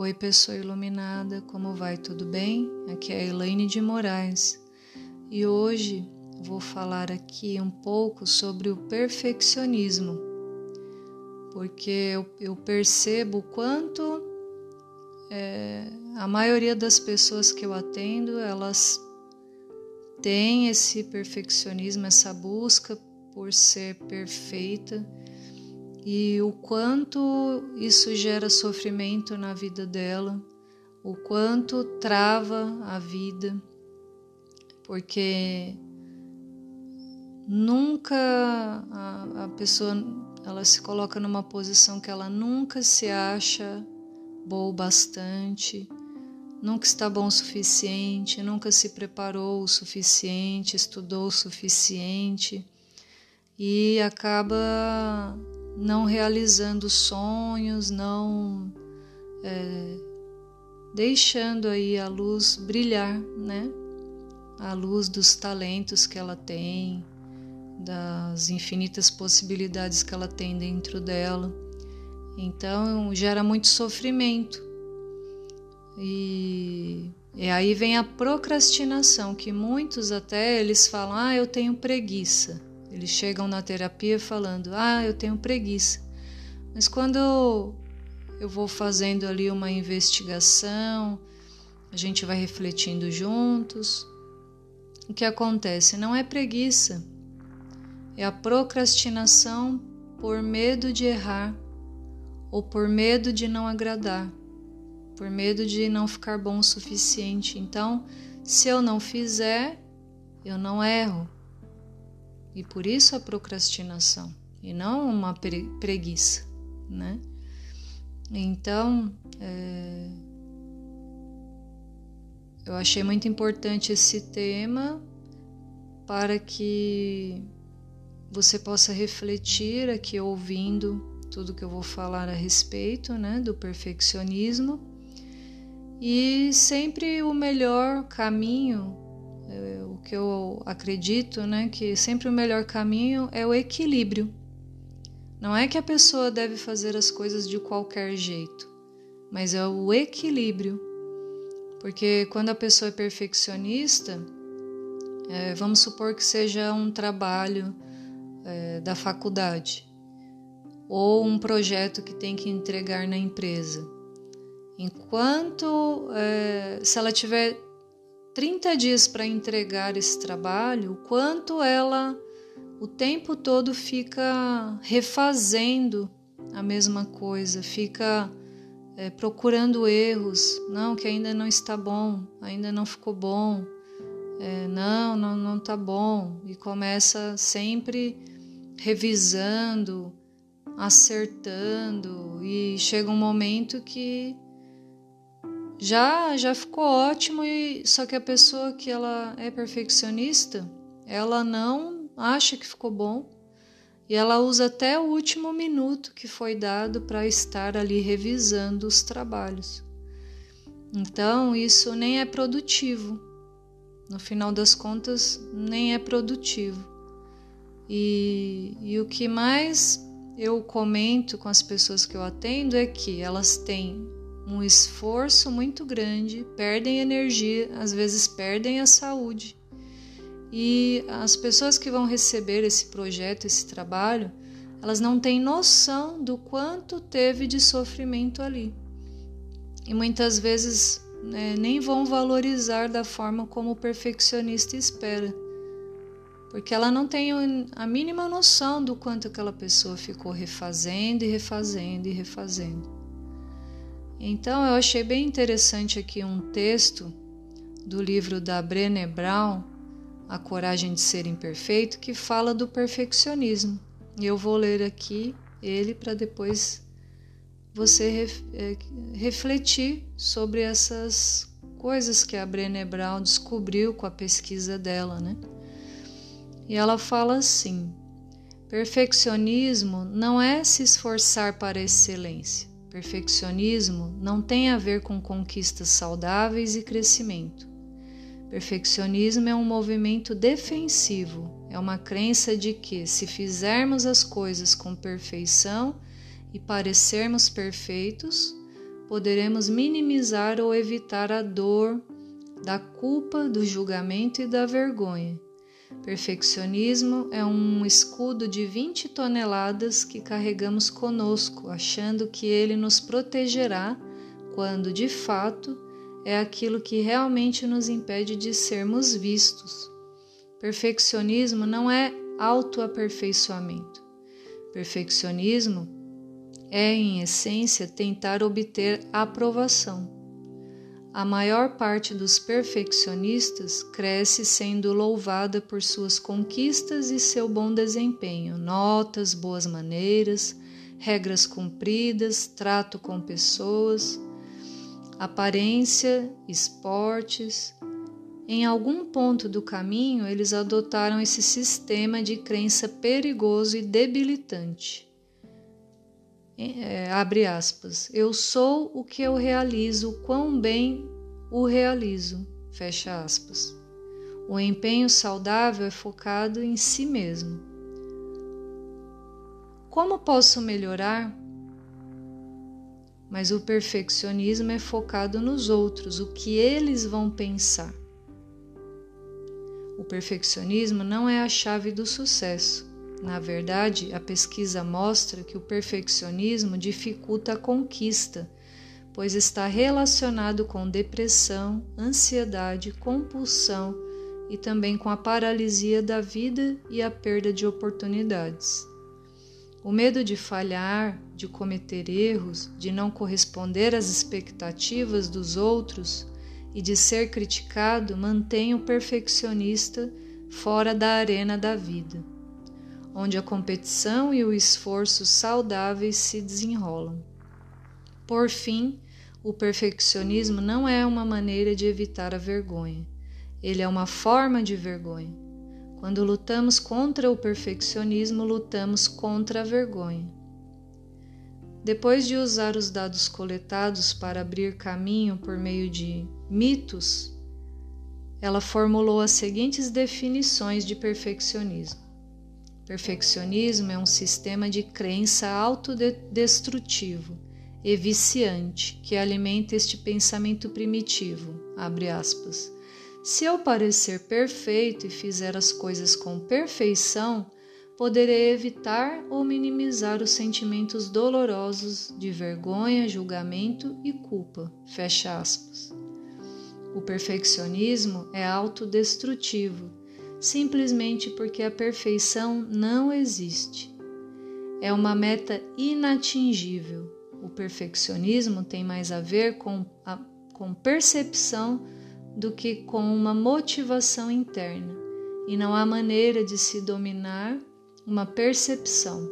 Oi, pessoa iluminada, como vai? Tudo bem? Aqui é a Elaine de Moraes e hoje vou falar aqui um pouco sobre o perfeccionismo, porque eu, eu percebo quanto é, a maioria das pessoas que eu atendo elas têm esse perfeccionismo, essa busca por ser perfeita e o quanto isso gera sofrimento na vida dela, o quanto trava a vida, porque nunca a, a pessoa ela se coloca numa posição que ela nunca se acha boa o bastante, nunca está bom o suficiente, nunca se preparou o suficiente, estudou o suficiente e acaba não realizando sonhos, não é, deixando aí a luz brilhar, né? A luz dos talentos que ela tem, das infinitas possibilidades que ela tem dentro dela. Então gera muito sofrimento. E, e aí vem a procrastinação, que muitos até eles falam: "Ah, eu tenho preguiça". Eles chegam na terapia falando: Ah, eu tenho preguiça. Mas quando eu vou fazendo ali uma investigação, a gente vai refletindo juntos, o que acontece? Não é preguiça, é a procrastinação por medo de errar ou por medo de não agradar, por medo de não ficar bom o suficiente. Então, se eu não fizer, eu não erro e por isso a procrastinação e não uma preguiça, né? Então, é, eu achei muito importante esse tema para que você possa refletir aqui ouvindo tudo que eu vou falar a respeito, né, do perfeccionismo e sempre o melhor caminho é, o que eu acredito, né, que sempre o melhor caminho é o equilíbrio. Não é que a pessoa deve fazer as coisas de qualquer jeito, mas é o equilíbrio. Porque quando a pessoa é perfeccionista, é, vamos supor que seja um trabalho é, da faculdade ou um projeto que tem que entregar na empresa. Enquanto, é, se ela tiver 30 dias para entregar esse trabalho, o quanto ela o tempo todo fica refazendo a mesma coisa, fica é, procurando erros, não, que ainda não está bom, ainda não ficou bom, é, não, não, não está bom, e começa sempre revisando, acertando, e chega um momento que já já ficou ótimo e só que a pessoa que ela é perfeccionista, ela não acha que ficou bom e ela usa até o último minuto que foi dado para estar ali revisando os trabalhos. Então, isso nem é produtivo. No final das contas, nem é produtivo. E, e o que mais eu comento com as pessoas que eu atendo é que elas têm um esforço muito grande, perdem energia, às vezes perdem a saúde. E as pessoas que vão receber esse projeto, esse trabalho, elas não têm noção do quanto teve de sofrimento ali. E muitas vezes né, nem vão valorizar da forma como o perfeccionista espera. Porque ela não tem a mínima noção do quanto aquela pessoa ficou refazendo e refazendo e refazendo. Então eu achei bem interessante aqui um texto do livro da Brené Brown, A Coragem de Ser Imperfeito, que fala do perfeccionismo. E eu vou ler aqui ele para depois você é, refletir sobre essas coisas que a Brené Brown descobriu com a pesquisa dela, né? E ela fala assim: perfeccionismo não é se esforçar para a excelência Perfeccionismo não tem a ver com conquistas saudáveis e crescimento. Perfeccionismo é um movimento defensivo, é uma crença de que, se fizermos as coisas com perfeição e parecermos perfeitos, poderemos minimizar ou evitar a dor da culpa, do julgamento e da vergonha. Perfeccionismo é um escudo de 20 toneladas que carregamos conosco, achando que ele nos protegerá, quando de fato é aquilo que realmente nos impede de sermos vistos. Perfeccionismo não é autoaperfeiçoamento. Perfeccionismo é, em essência, tentar obter aprovação. A maior parte dos perfeccionistas cresce sendo louvada por suas conquistas e seu bom desempenho, notas, boas maneiras, regras cumpridas, trato com pessoas, aparência, esportes. Em algum ponto do caminho, eles adotaram esse sistema de crença perigoso e debilitante é, abre aspas, eu sou o que eu realizo, quão bem o realizo, fecha aspas. O empenho saudável é focado em si mesmo. Como posso melhorar? Mas o perfeccionismo é focado nos outros, o que eles vão pensar. O perfeccionismo não é a chave do sucesso. Na verdade, a pesquisa mostra que o perfeccionismo dificulta a conquista, pois está relacionado com depressão, ansiedade, compulsão e também com a paralisia da vida e a perda de oportunidades. O medo de falhar, de cometer erros, de não corresponder às expectativas dos outros e de ser criticado mantém o perfeccionista fora da arena da vida onde a competição e o esforço saudáveis se desenrolam. Por fim, o perfeccionismo não é uma maneira de evitar a vergonha, ele é uma forma de vergonha. Quando lutamos contra o perfeccionismo, lutamos contra a vergonha. Depois de usar os dados coletados para abrir caminho por meio de mitos, ela formulou as seguintes definições de perfeccionismo. Perfeccionismo é um sistema de crença autodestrutivo e viciante que alimenta este pensamento primitivo. Se eu parecer perfeito e fizer as coisas com perfeição, poderei evitar ou minimizar os sentimentos dolorosos de vergonha, julgamento e culpa. Fecha aspas. O perfeccionismo é autodestrutivo simplesmente porque a perfeição não existe. É uma meta inatingível. O perfeccionismo tem mais a ver com, a, com percepção do que com uma motivação interna, e não há maneira de se dominar uma percepção,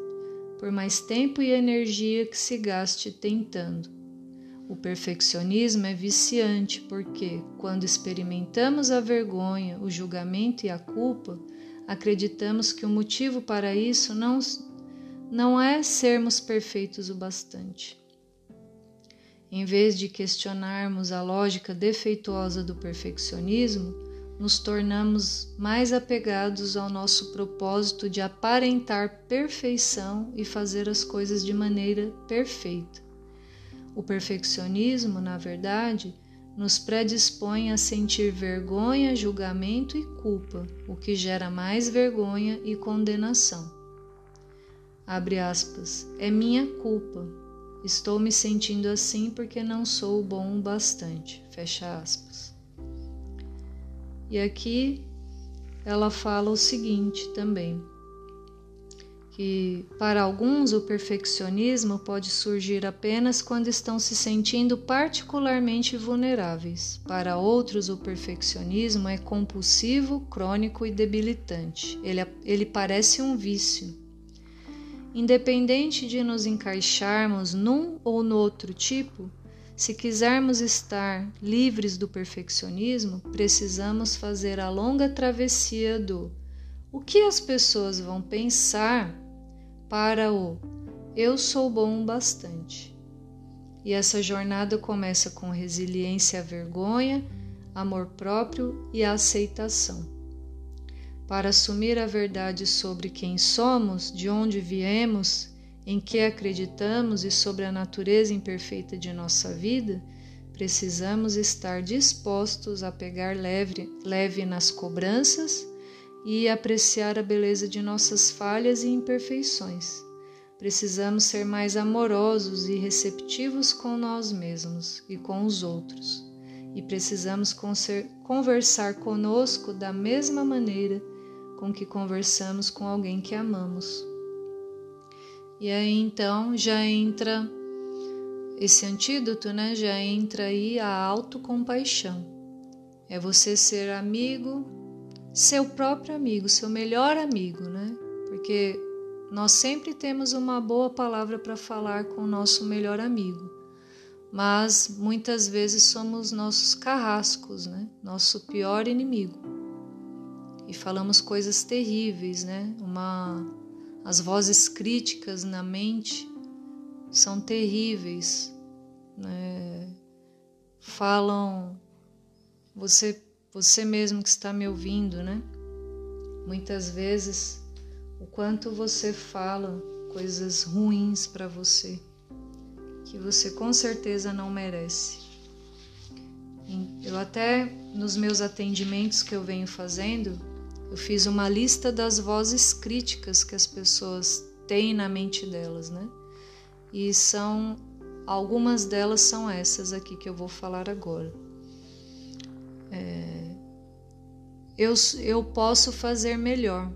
por mais tempo e energia que se gaste tentando. O perfeccionismo é viciante porque, quando experimentamos a vergonha, o julgamento e a culpa, acreditamos que o motivo para isso não, não é sermos perfeitos o bastante. Em vez de questionarmos a lógica defeituosa do perfeccionismo, nos tornamos mais apegados ao nosso propósito de aparentar perfeição e fazer as coisas de maneira perfeita. O perfeccionismo, na verdade, nos predispõe a sentir vergonha, julgamento e culpa, o que gera mais vergonha e condenação. Abre aspas, é minha culpa. Estou me sentindo assim porque não sou bom o bastante. Fecha aspas. E aqui ela fala o seguinte também que para alguns o perfeccionismo pode surgir apenas quando estão se sentindo particularmente vulneráveis. Para outros, o perfeccionismo é compulsivo, crônico e debilitante. Ele, ele parece um vício. Independente de nos encaixarmos num ou no outro tipo, se quisermos estar livres do perfeccionismo, precisamos fazer a longa travessia do o que as pessoas vão pensar para o eu sou bom bastante. E essa jornada começa com resiliência à vergonha, amor próprio e aceitação. Para assumir a verdade sobre quem somos, de onde viemos em que acreditamos e sobre a natureza imperfeita de nossa vida, precisamos estar dispostos a pegar leve, leve nas cobranças e apreciar a beleza de nossas falhas e imperfeições. Precisamos ser mais amorosos e receptivos com nós mesmos e com os outros. E precisamos conversar conosco da mesma maneira com que conversamos com alguém que amamos. E aí então já entra esse antídoto, né? Já entra aí a autocompaixão. É você ser amigo, seu próprio amigo, seu melhor amigo, né? Porque nós sempre temos uma boa palavra para falar com o nosso melhor amigo, mas muitas vezes somos nossos carrascos, né? Nosso pior inimigo. E falamos coisas terríveis, né? Uma as vozes críticas na mente são terríveis, né? Falam você você mesmo que está me ouvindo, né? Muitas vezes o quanto você fala coisas ruins para você, que você com certeza não merece. Eu até nos meus atendimentos que eu venho fazendo, eu fiz uma lista das vozes críticas que as pessoas têm na mente delas, né? E são algumas delas são essas aqui que eu vou falar agora. É, eu, eu posso fazer melhor.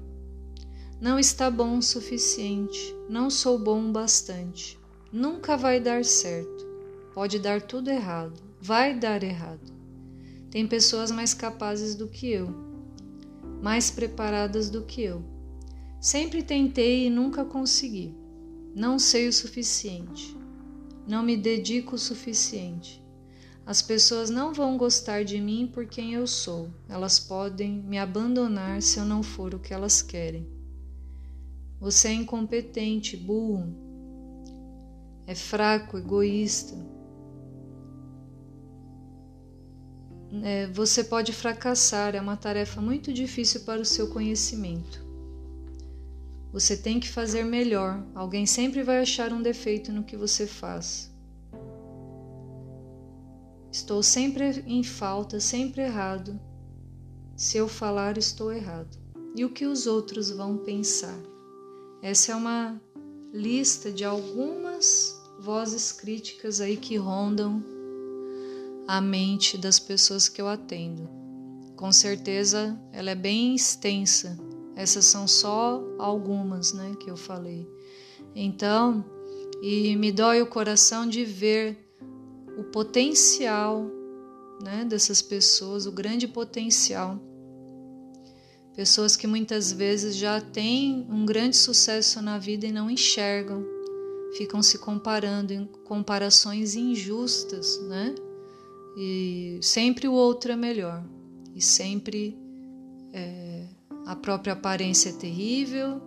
Não está bom o suficiente. Não sou bom o bastante. Nunca vai dar certo. Pode dar tudo errado. Vai dar errado. Tem pessoas mais capazes do que eu, mais preparadas do que eu. Sempre tentei e nunca consegui. Não sei o suficiente. Não me dedico o suficiente. As pessoas não vão gostar de mim por quem eu sou. Elas podem me abandonar se eu não for o que elas querem. Você é incompetente, burro, é fraco, egoísta. É, você pode fracassar, é uma tarefa muito difícil para o seu conhecimento. Você tem que fazer melhor. Alguém sempre vai achar um defeito no que você faz. Estou sempre em falta, sempre errado. Se eu falar, estou errado. E o que os outros vão pensar? Essa é uma lista de algumas vozes críticas aí que rondam a mente das pessoas que eu atendo. Com certeza ela é bem extensa. Essas são só algumas, né, que eu falei. Então, e me dói o coração de ver o potencial, né, dessas pessoas, o grande potencial Pessoas que muitas vezes já têm um grande sucesso na vida e não enxergam, ficam se comparando em comparações injustas, né? E sempre o outro é melhor, e sempre é, a própria aparência é terrível,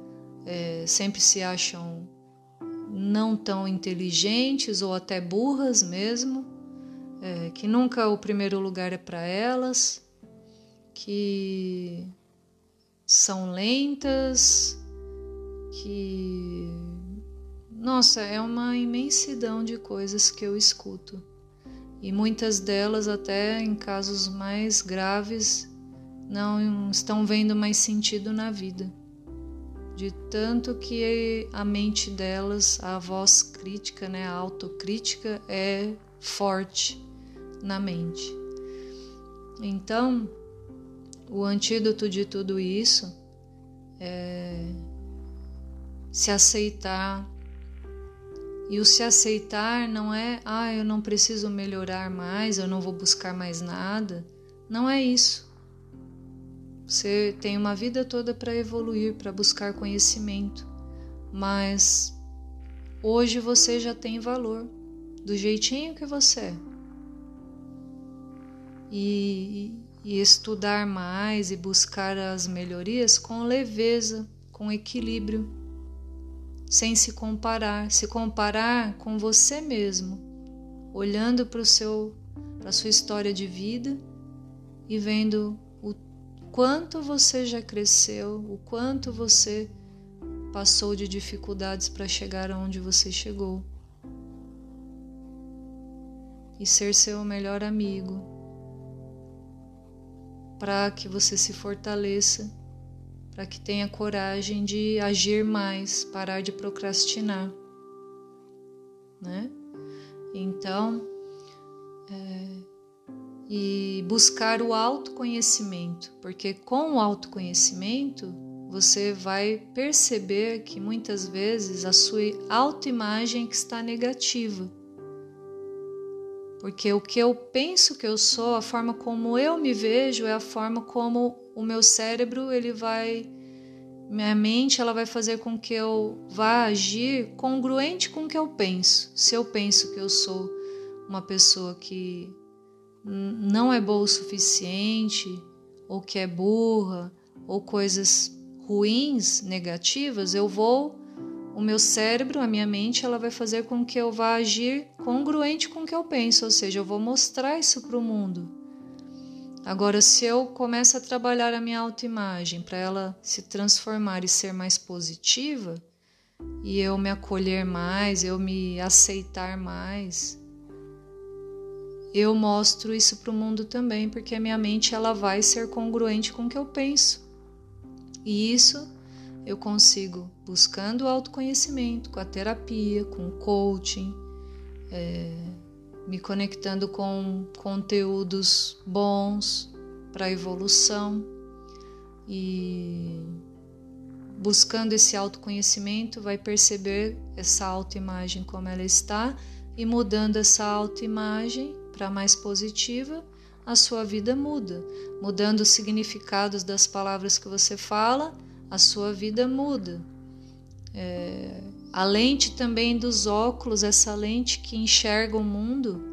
é, sempre se acham não tão inteligentes ou até burras mesmo, é, que nunca o primeiro lugar é para elas, que são lentas, que. Nossa, é uma imensidão de coisas que eu escuto. E muitas delas, até em casos mais graves, não estão vendo mais sentido na vida. De tanto que a mente delas, a voz crítica, né, a autocrítica é forte na mente. Então, o antídoto de tudo isso é se aceitar. E o se aceitar não é, ah, eu não preciso melhorar mais, eu não vou buscar mais nada. Não é isso. Você tem uma vida toda para evoluir, para buscar conhecimento, mas hoje você já tem valor do jeitinho que você é. E, e estudar mais e buscar as melhorias com leveza, com equilíbrio, sem se comparar, se comparar com você mesmo, olhando para o seu para sua história de vida e vendo quanto você já cresceu, o quanto você passou de dificuldades para chegar aonde você chegou. E ser seu melhor amigo, para que você se fortaleça, para que tenha coragem de agir mais, parar de procrastinar, né? Então, é, e buscar o autoconhecimento, porque com o autoconhecimento você vai perceber que muitas vezes a sua autoimagem está negativa. Porque o que eu penso que eu sou, a forma como eu me vejo, é a forma como o meu cérebro ele vai minha mente ela vai fazer com que eu vá agir congruente com o que eu penso. Se eu penso que eu sou uma pessoa que não é boa o suficiente, ou que é burra, ou coisas ruins, negativas, eu vou, o meu cérebro, a minha mente, ela vai fazer com que eu vá agir congruente com o que eu penso, ou seja, eu vou mostrar isso para o mundo. Agora, se eu começo a trabalhar a minha autoimagem para ela se transformar e ser mais positiva, e eu me acolher mais, eu me aceitar mais, eu mostro isso para o mundo também, porque a minha mente ela vai ser congruente com o que eu penso. E isso eu consigo buscando o autoconhecimento, com a terapia, com o coaching, é, me conectando com conteúdos bons para evolução e buscando esse autoconhecimento vai perceber essa autoimagem como ela está e mudando essa autoimagem para mais positiva, a sua vida muda. Mudando os significados das palavras que você fala, a sua vida muda. É, a lente também dos óculos, essa lente que enxerga o mundo,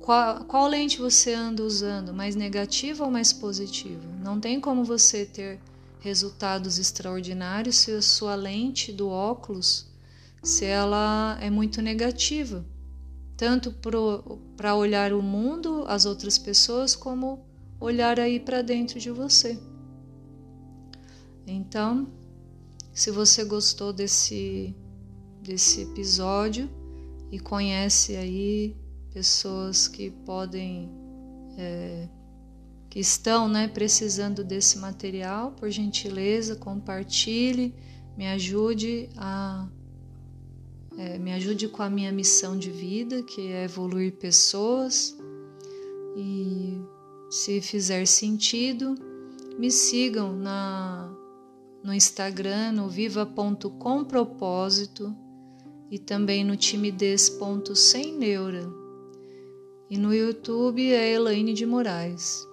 qual, qual lente você anda usando? Mais negativa ou mais positiva? Não tem como você ter resultados extraordinários se a sua lente do óculos se ela é muito negativa, tanto para olhar o mundo, as outras pessoas, como olhar aí para dentro de você. Então, se você gostou desse desse episódio e conhece aí pessoas que podem é, que estão né, precisando desse material, por gentileza, compartilhe, me ajude a é, me ajude com a minha missão de vida, que é evoluir pessoas. E se fizer sentido, me sigam na, no Instagram, no viva.compropósito e também no timidez.semneura. E no YouTube é Elaine de Moraes.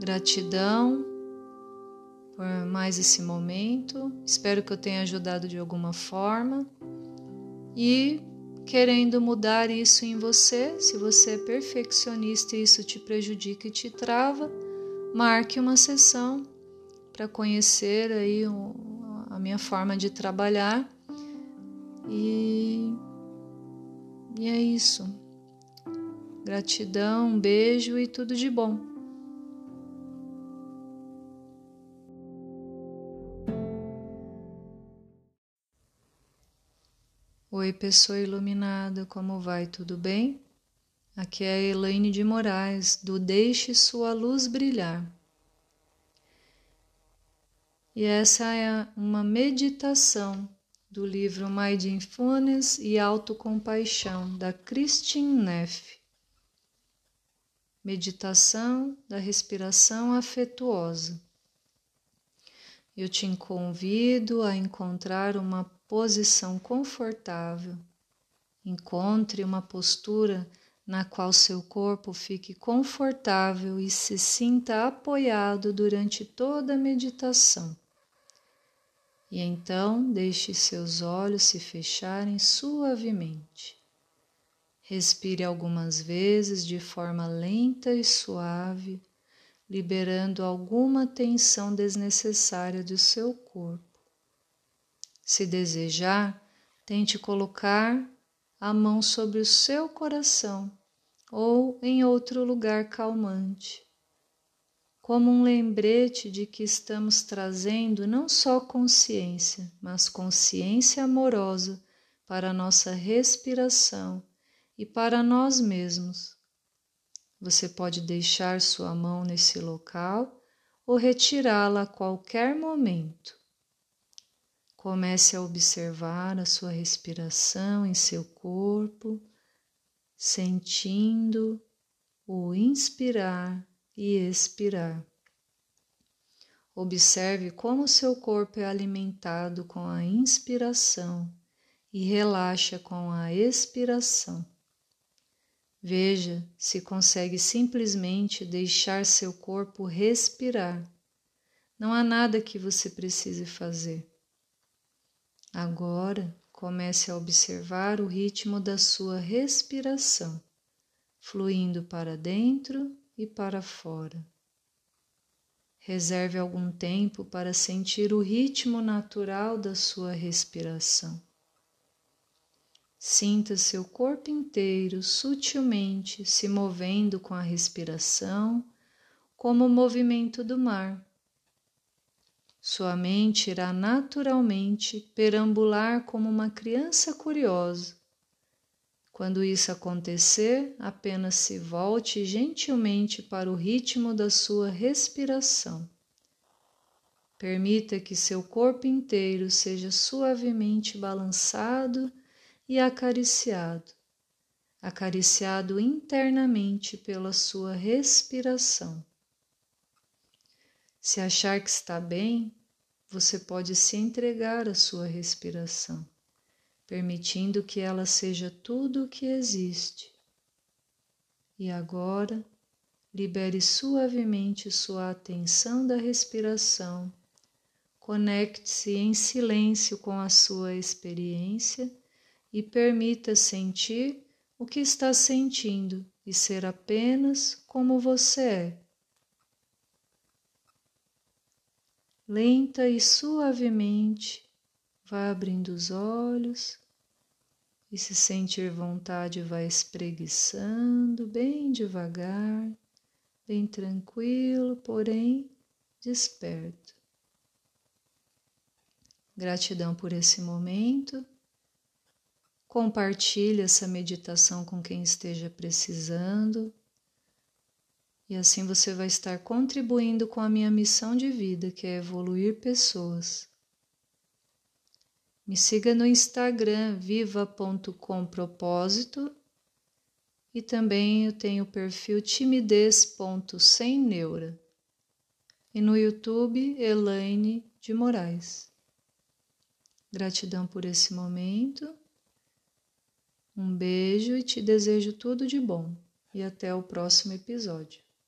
Gratidão por mais esse momento. Espero que eu tenha ajudado de alguma forma. E querendo mudar isso em você, se você é perfeccionista e isso te prejudica e te trava, marque uma sessão para conhecer aí a minha forma de trabalhar. E, e é isso. Gratidão, um beijo e tudo de bom. Oi, pessoa iluminada, como vai? Tudo bem? Aqui é a Elaine de Moraes, do Deixe Sua Luz Brilhar. E essa é uma meditação do livro Mindfulness e Autocompaixão, da Christine Neff. Meditação da respiração afetuosa. Eu te convido a encontrar uma posição confortável. Encontre uma postura na qual seu corpo fique confortável e se sinta apoiado durante toda a meditação. E então deixe seus olhos se fecharem suavemente. Respire algumas vezes de forma lenta e suave, liberando alguma tensão desnecessária do seu corpo. Se desejar, tente colocar a mão sobre o seu coração ou em outro lugar calmante. como um lembrete de que estamos trazendo não só consciência, mas consciência amorosa para a nossa respiração e para nós mesmos. Você pode deixar sua mão nesse local ou retirá-la a qualquer momento. Comece a observar a sua respiração em seu corpo, sentindo o inspirar e expirar. Observe como seu corpo é alimentado com a inspiração e relaxa com a expiração. Veja se consegue simplesmente deixar seu corpo respirar. Não há nada que você precise fazer. Agora comece a observar o ritmo da sua respiração, fluindo para dentro e para fora. Reserve algum tempo para sentir o ritmo natural da sua respiração. Sinta seu corpo inteiro sutilmente se movendo com a respiração, como o movimento do mar. Sua mente irá naturalmente perambular como uma criança curiosa. Quando isso acontecer, apenas se volte gentilmente para o ritmo da sua respiração. Permita que seu corpo inteiro seja suavemente balançado e acariciado, acariciado internamente pela sua respiração. Se achar que está bem, você pode se entregar à sua respiração, permitindo que ela seja tudo o que existe. E agora, libere suavemente sua atenção da respiração. Conecte-se em silêncio com a sua experiência e permita sentir o que está sentindo e ser apenas como você é. Lenta e suavemente, vá abrindo os olhos e se sentir vontade, vai espreguiçando bem devagar, bem tranquilo, porém desperto. Gratidão por esse momento Compartilhe essa meditação com quem esteja precisando. E assim você vai estar contribuindo com a minha missão de vida, que é evoluir pessoas. Me siga no Instagram viva.compropósito e também eu tenho o perfil timidez.semneura e no YouTube Elaine de Moraes. Gratidão por esse momento um beijo e te desejo tudo de bom, e até o próximo episódio.